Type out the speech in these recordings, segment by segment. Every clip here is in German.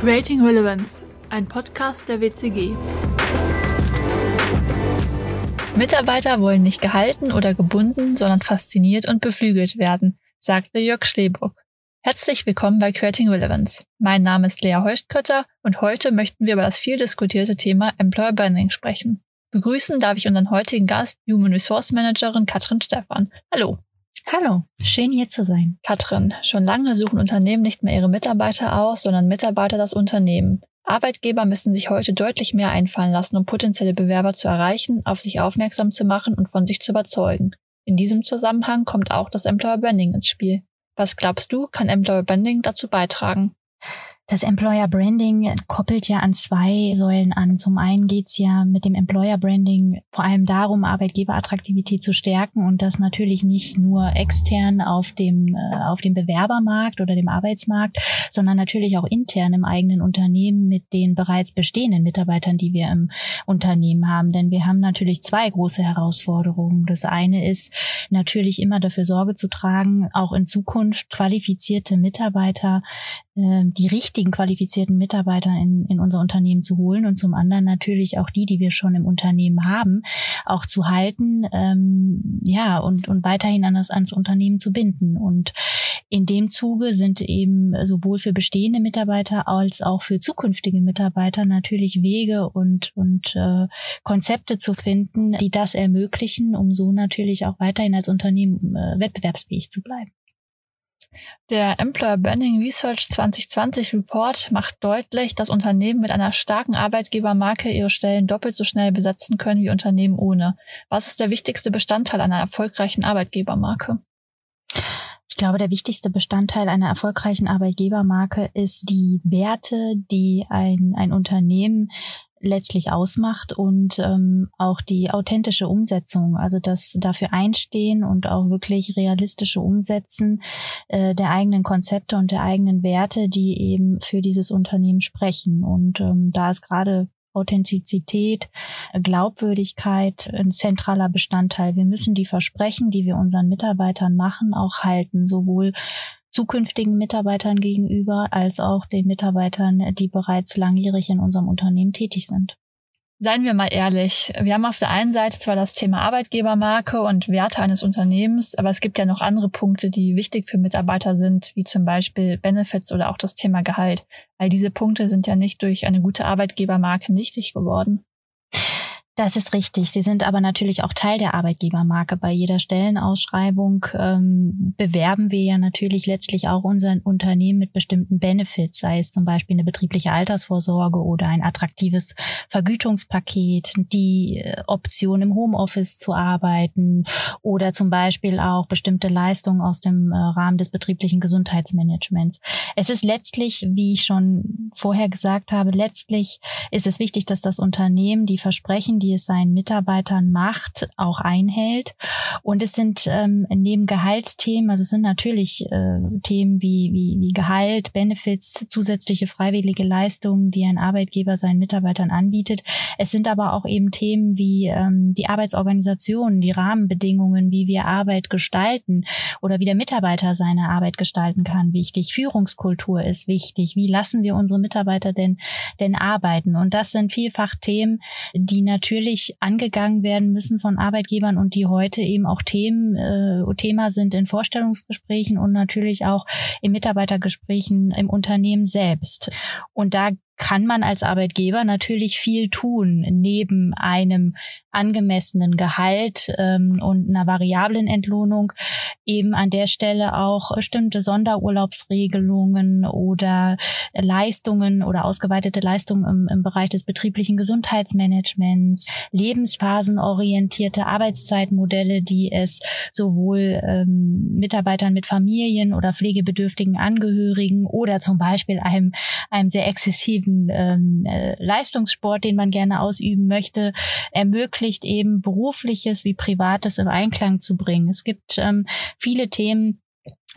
Creating Relevance, ein Podcast der WCG. Mitarbeiter wollen nicht gehalten oder gebunden, sondern fasziniert und beflügelt werden, sagte Jörg Schlebruck. Herzlich willkommen bei Creating Relevance. Mein Name ist Lea Heustkötter und heute möchten wir über das viel diskutierte Thema Employer Branding sprechen. Begrüßen darf ich unseren heutigen Gast, Human Resource Managerin Katrin Stephan. Hallo. Hallo, schön hier zu sein. Katrin, schon lange suchen Unternehmen nicht mehr ihre Mitarbeiter aus, sondern Mitarbeiter das Unternehmen. Arbeitgeber müssen sich heute deutlich mehr einfallen lassen, um potenzielle Bewerber zu erreichen, auf sich aufmerksam zu machen und von sich zu überzeugen. In diesem Zusammenhang kommt auch das Employer Branding ins Spiel. Was glaubst du, kann Employer Branding dazu beitragen? Das Employer Branding koppelt ja an zwei Säulen an. Zum einen geht's ja mit dem Employer Branding vor allem darum, Arbeitgeberattraktivität zu stärken und das natürlich nicht nur extern auf dem, äh, auf dem Bewerbermarkt oder dem Arbeitsmarkt, sondern natürlich auch intern im eigenen Unternehmen mit den bereits bestehenden Mitarbeitern, die wir im Unternehmen haben. Denn wir haben natürlich zwei große Herausforderungen. Das eine ist natürlich immer dafür Sorge zu tragen, auch in Zukunft qualifizierte Mitarbeiter äh, die richtigen qualifizierten Mitarbeiter in, in unser Unternehmen zu holen und zum anderen natürlich auch die, die wir schon im Unternehmen haben, auch zu halten, ähm, ja, und, und weiterhin an das, ans Unternehmen zu binden. Und in dem Zuge sind eben sowohl für bestehende Mitarbeiter als auch für zukünftige Mitarbeiter natürlich Wege und, und äh, Konzepte zu finden, die das ermöglichen, um so natürlich auch weiterhin als Unternehmen äh, wettbewerbsfähig zu bleiben. Der Employer Branding Research 2020 Report macht deutlich, dass Unternehmen mit einer starken Arbeitgebermarke ihre Stellen doppelt so schnell besetzen können wie Unternehmen ohne. Was ist der wichtigste Bestandteil einer erfolgreichen Arbeitgebermarke? Ich glaube, der wichtigste Bestandteil einer erfolgreichen Arbeitgebermarke ist die Werte, die ein, ein Unternehmen letztlich ausmacht und ähm, auch die authentische Umsetzung, also das dafür einstehen und auch wirklich realistische Umsetzen äh, der eigenen Konzepte und der eigenen Werte, die eben für dieses Unternehmen sprechen. Und ähm, da ist gerade Authentizität, Glaubwürdigkeit ein zentraler Bestandteil. Wir müssen die Versprechen, die wir unseren Mitarbeitern machen, auch halten, sowohl zukünftigen Mitarbeitern gegenüber als auch den Mitarbeitern, die bereits langjährig in unserem Unternehmen tätig sind. Seien wir mal ehrlich, wir haben auf der einen Seite zwar das Thema Arbeitgebermarke und Werte eines Unternehmens, aber es gibt ja noch andere Punkte, die wichtig für Mitarbeiter sind, wie zum Beispiel Benefits oder auch das Thema Gehalt. All diese Punkte sind ja nicht durch eine gute Arbeitgebermarke nichtig geworden. Das ist richtig. Sie sind aber natürlich auch Teil der Arbeitgebermarke. Bei jeder Stellenausschreibung ähm, bewerben wir ja natürlich letztlich auch unser Unternehmen mit bestimmten Benefits, sei es zum Beispiel eine betriebliche Altersvorsorge oder ein attraktives Vergütungspaket, die äh, Option im Homeoffice zu arbeiten oder zum Beispiel auch bestimmte Leistungen aus dem äh, Rahmen des betrieblichen Gesundheitsmanagements. Es ist letztlich, wie ich schon vorher gesagt habe, letztlich ist es wichtig, dass das Unternehmen die Versprechen, die es seinen Mitarbeitern macht, auch einhält. Und es sind ähm, neben Gehaltsthemen, also es sind natürlich äh, Themen wie, wie, wie Gehalt, Benefits, zusätzliche freiwillige Leistungen, die ein Arbeitgeber seinen Mitarbeitern anbietet. Es sind aber auch eben Themen wie ähm, die Arbeitsorganisation, die Rahmenbedingungen, wie wir Arbeit gestalten oder wie der Mitarbeiter seine Arbeit gestalten kann, wichtig. Führungskultur ist wichtig. Wie lassen wir unsere Mitarbeiter denn, denn arbeiten? Und das sind vielfach Themen, die natürlich natürlich angegangen werden müssen von Arbeitgebern und die heute eben auch Themen, äh, Thema sind in Vorstellungsgesprächen und natürlich auch in Mitarbeitergesprächen im Unternehmen selbst. Und da kann man als Arbeitgeber natürlich viel tun, neben einem angemessenen Gehalt ähm, und einer variablen Entlohnung eben an der Stelle auch bestimmte Sonderurlaubsregelungen oder Leistungen oder ausgeweitete Leistungen im, im Bereich des betrieblichen Gesundheitsmanagements, lebensphasenorientierte Arbeitszeitmodelle, die es sowohl ähm, Mitarbeitern mit Familien oder pflegebedürftigen Angehörigen oder zum Beispiel einem, einem sehr exzessiven ähm, äh, Leistungssport, den man gerne ausüben möchte, ermöglicht eben berufliches wie privates im Einklang zu bringen. Es gibt ähm, viele Themen,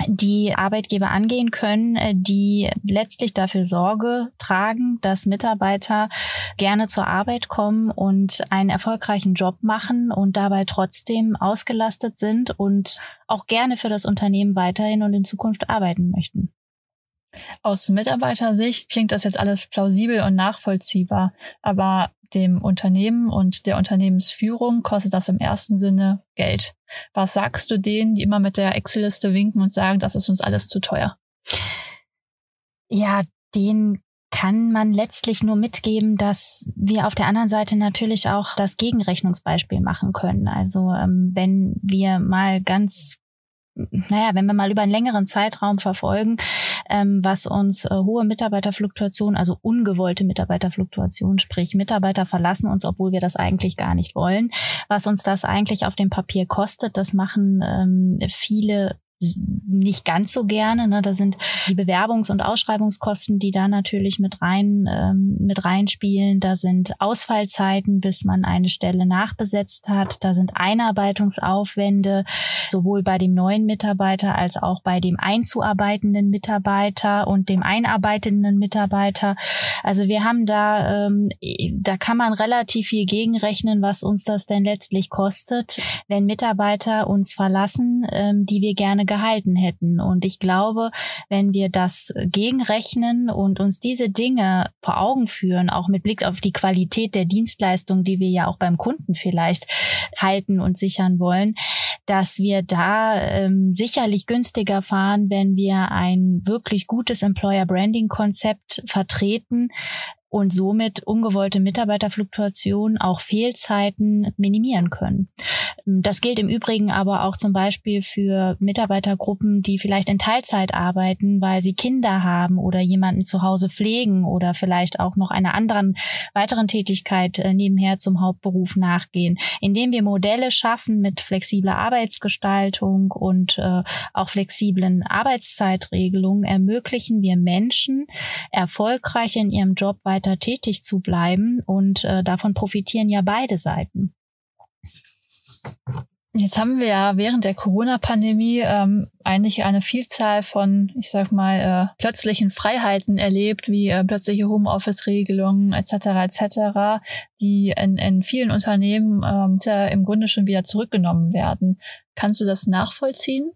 die Arbeitgeber angehen können, äh, die letztlich dafür Sorge tragen, dass Mitarbeiter gerne zur Arbeit kommen und einen erfolgreichen Job machen und dabei trotzdem ausgelastet sind und auch gerne für das Unternehmen weiterhin und in Zukunft arbeiten möchten. Aus Mitarbeitersicht klingt das jetzt alles plausibel und nachvollziehbar, aber dem Unternehmen und der Unternehmensführung kostet das im ersten Sinne Geld. Was sagst du denen, die immer mit der Excel-Liste winken und sagen, das ist uns alles zu teuer? Ja, denen kann man letztlich nur mitgeben, dass wir auf der anderen Seite natürlich auch das Gegenrechnungsbeispiel machen können. Also ähm, wenn wir mal ganz naja, wenn wir mal über einen längeren Zeitraum verfolgen, ähm, was uns äh, hohe Mitarbeiterfluktuation, also ungewollte Mitarbeiterfluktuation, sprich Mitarbeiter verlassen uns, obwohl wir das eigentlich gar nicht wollen, was uns das eigentlich auf dem Papier kostet, das machen ähm, viele nicht ganz so gerne. Ne? Da sind die Bewerbungs- und Ausschreibungskosten, die da natürlich mit rein ähm, mit reinspielen. Da sind Ausfallzeiten, bis man eine Stelle nachbesetzt hat. Da sind Einarbeitungsaufwände sowohl bei dem neuen Mitarbeiter als auch bei dem einzuarbeitenden Mitarbeiter und dem einarbeitenden Mitarbeiter. Also wir haben da ähm, da kann man relativ viel gegenrechnen, was uns das denn letztlich kostet, wenn Mitarbeiter uns verlassen, ähm, die wir gerne gehalten hätten. Und ich glaube, wenn wir das gegenrechnen und uns diese Dinge vor Augen führen, auch mit Blick auf die Qualität der Dienstleistung, die wir ja auch beim Kunden vielleicht halten und sichern wollen, dass wir da ähm, sicherlich günstiger fahren, wenn wir ein wirklich gutes Employer Branding Konzept vertreten, und somit ungewollte Mitarbeiterfluktuation, auch Fehlzeiten minimieren können. Das gilt im Übrigen aber auch zum Beispiel für Mitarbeitergruppen, die vielleicht in Teilzeit arbeiten, weil sie Kinder haben oder jemanden zu Hause pflegen oder vielleicht auch noch einer anderen weiteren Tätigkeit äh, nebenher zum Hauptberuf nachgehen. Indem wir Modelle schaffen mit flexibler Arbeitsgestaltung und äh, auch flexiblen Arbeitszeitregelungen, ermöglichen wir Menschen erfolgreich in ihrem Job weiter weiter tätig zu bleiben und äh, davon profitieren ja beide Seiten. Jetzt haben wir ja während der Corona-Pandemie ähm, eigentlich eine Vielzahl von, ich sag mal, äh, plötzlichen Freiheiten erlebt, wie äh, plötzliche Homeoffice-Regelungen etc. etc., die in, in vielen Unternehmen ähm, im Grunde schon wieder zurückgenommen werden. Kannst du das nachvollziehen?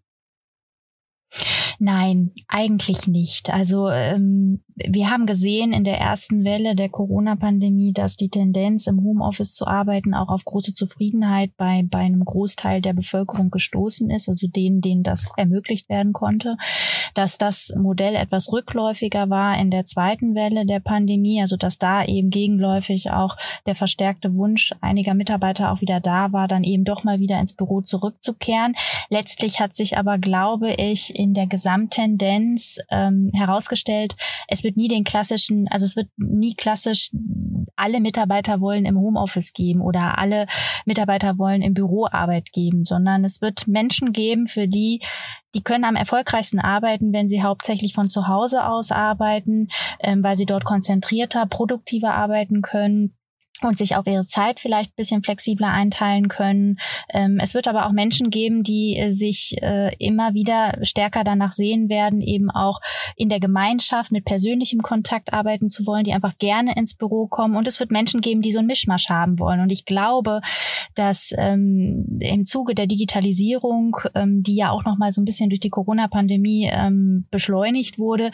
Nein, eigentlich nicht. Also ähm, wir haben gesehen in der ersten Welle der Corona-Pandemie, dass die Tendenz, im Homeoffice zu arbeiten, auch auf große Zufriedenheit bei, bei einem Großteil der Bevölkerung gestoßen ist, also denen, denen das ermöglicht werden konnte, dass das Modell etwas rückläufiger war in der zweiten Welle der Pandemie, also dass da eben gegenläufig auch der verstärkte Wunsch einiger Mitarbeiter auch wieder da war, dann eben doch mal wieder ins Büro zurückzukehren. Letztlich hat sich aber, glaube ich, in der Gesamttendenz ähm, herausgestellt, es wird nie den klassischen, also es wird nie klassisch alle Mitarbeiter wollen im Homeoffice geben oder alle Mitarbeiter wollen im Büro Arbeit geben, sondern es wird Menschen geben, für die die können am erfolgreichsten arbeiten, wenn sie hauptsächlich von zu Hause aus arbeiten, ähm, weil sie dort konzentrierter, produktiver arbeiten können und sich auch ihre Zeit vielleicht bisschen flexibler einteilen können. Ähm, es wird aber auch Menschen geben, die äh, sich äh, immer wieder stärker danach sehen werden, eben auch in der Gemeinschaft mit persönlichem Kontakt arbeiten zu wollen, die einfach gerne ins Büro kommen. Und es wird Menschen geben, die so ein Mischmasch haben wollen. Und ich glaube, dass ähm, im Zuge der Digitalisierung, ähm, die ja auch noch mal so ein bisschen durch die Corona-Pandemie ähm, beschleunigt wurde,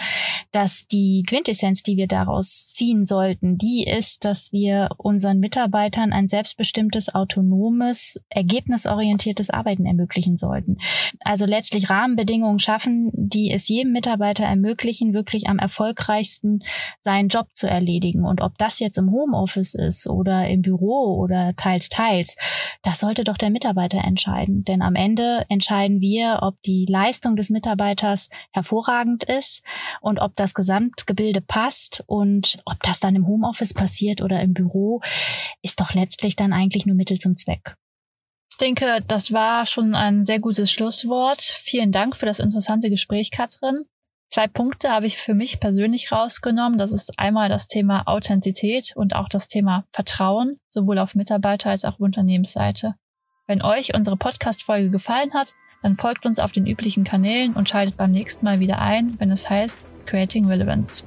dass die Quintessenz, die wir daraus ziehen sollten, die ist, dass wir unseren Mitarbeitern ein selbstbestimmtes, autonomes, ergebnisorientiertes Arbeiten ermöglichen sollten. Also letztlich Rahmenbedingungen schaffen, die es jedem Mitarbeiter ermöglichen, wirklich am erfolgreichsten seinen Job zu erledigen. Und ob das jetzt im Homeoffice ist oder im Büro oder teils, teils, das sollte doch der Mitarbeiter entscheiden. Denn am Ende entscheiden wir, ob die Leistung des Mitarbeiters hervorragend ist und ob das Gesamtgebilde passt und ob das dann im Homeoffice passiert oder im Büro, ist doch letztlich dann eigentlich nur Mittel zum Zweck. Ich denke, das war schon ein sehr gutes Schlusswort. Vielen Dank für das interessante Gespräch, Katrin. Zwei Punkte habe ich für mich persönlich rausgenommen. Das ist einmal das Thema Authentizität und auch das Thema Vertrauen, sowohl auf Mitarbeiter als auch Unternehmensseite. Wenn euch unsere Podcast-Folge gefallen hat, dann folgt uns auf den üblichen Kanälen und schaltet beim nächsten Mal wieder ein, wenn es heißt Creating Relevance.